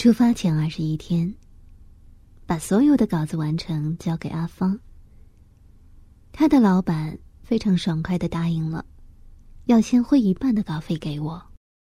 出发前二十一天，把所有的稿子完成，交给阿芳。他的老板非常爽快的答应了，要先汇一半的稿费给我。